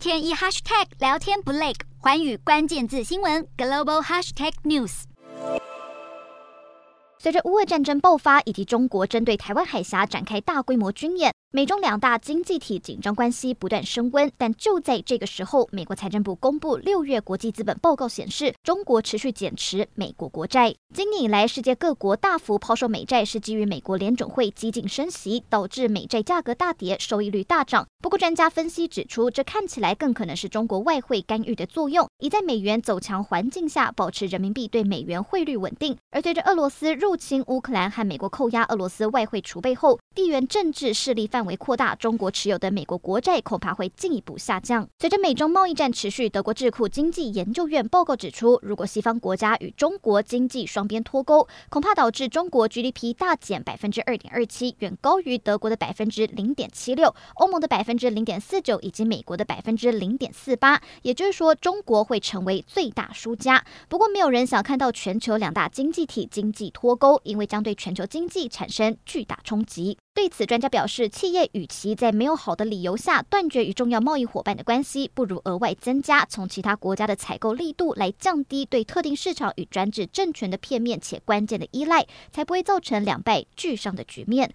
天一 hashtag 聊天不累，环宇关键字新闻 global hashtag news。随着乌俄战争爆发，以及中国针对台湾海峡展开大规模军演。美中两大经济体紧张关系不断升温，但就在这个时候，美国财政部公布六月国际资本报告显示，中国持续减持美国国债。今年以来，世界各国大幅抛售美债，是基于美国联准会激进升息，导致美债价格大跌，收益率大涨。不过，专家分析指出，这看起来更可能是中国外汇干预的作用，以在美元走强环境下保持人民币对美元汇率稳定。而随着俄罗斯入侵乌克兰和美国扣押俄罗斯外汇储备后，地缘政治势力范围扩大，中国持有的美国国债恐怕会进一步下降。随着美中贸易战持续，德国智库经济研究院报告指出，如果西方国家与中国经济双边脱钩，恐怕导致中国 GDP 大减百分之二点二七，远高于德国的百分之零点七六、欧盟的百分之零点四九以及美国的百分之零点四八。也就是说，中国会成为最大输家。不过，没有人想看到全球两大经济体经济脱钩，因为将对全球经济产生巨大冲击。对此，专家表示，企业与其在没有好的理由下断绝与重要贸易伙伴的关系，不如额外增加从其他国家的采购力度，来降低对特定市场与专制政权的片面且关键的依赖，才不会造成两败俱伤的局面。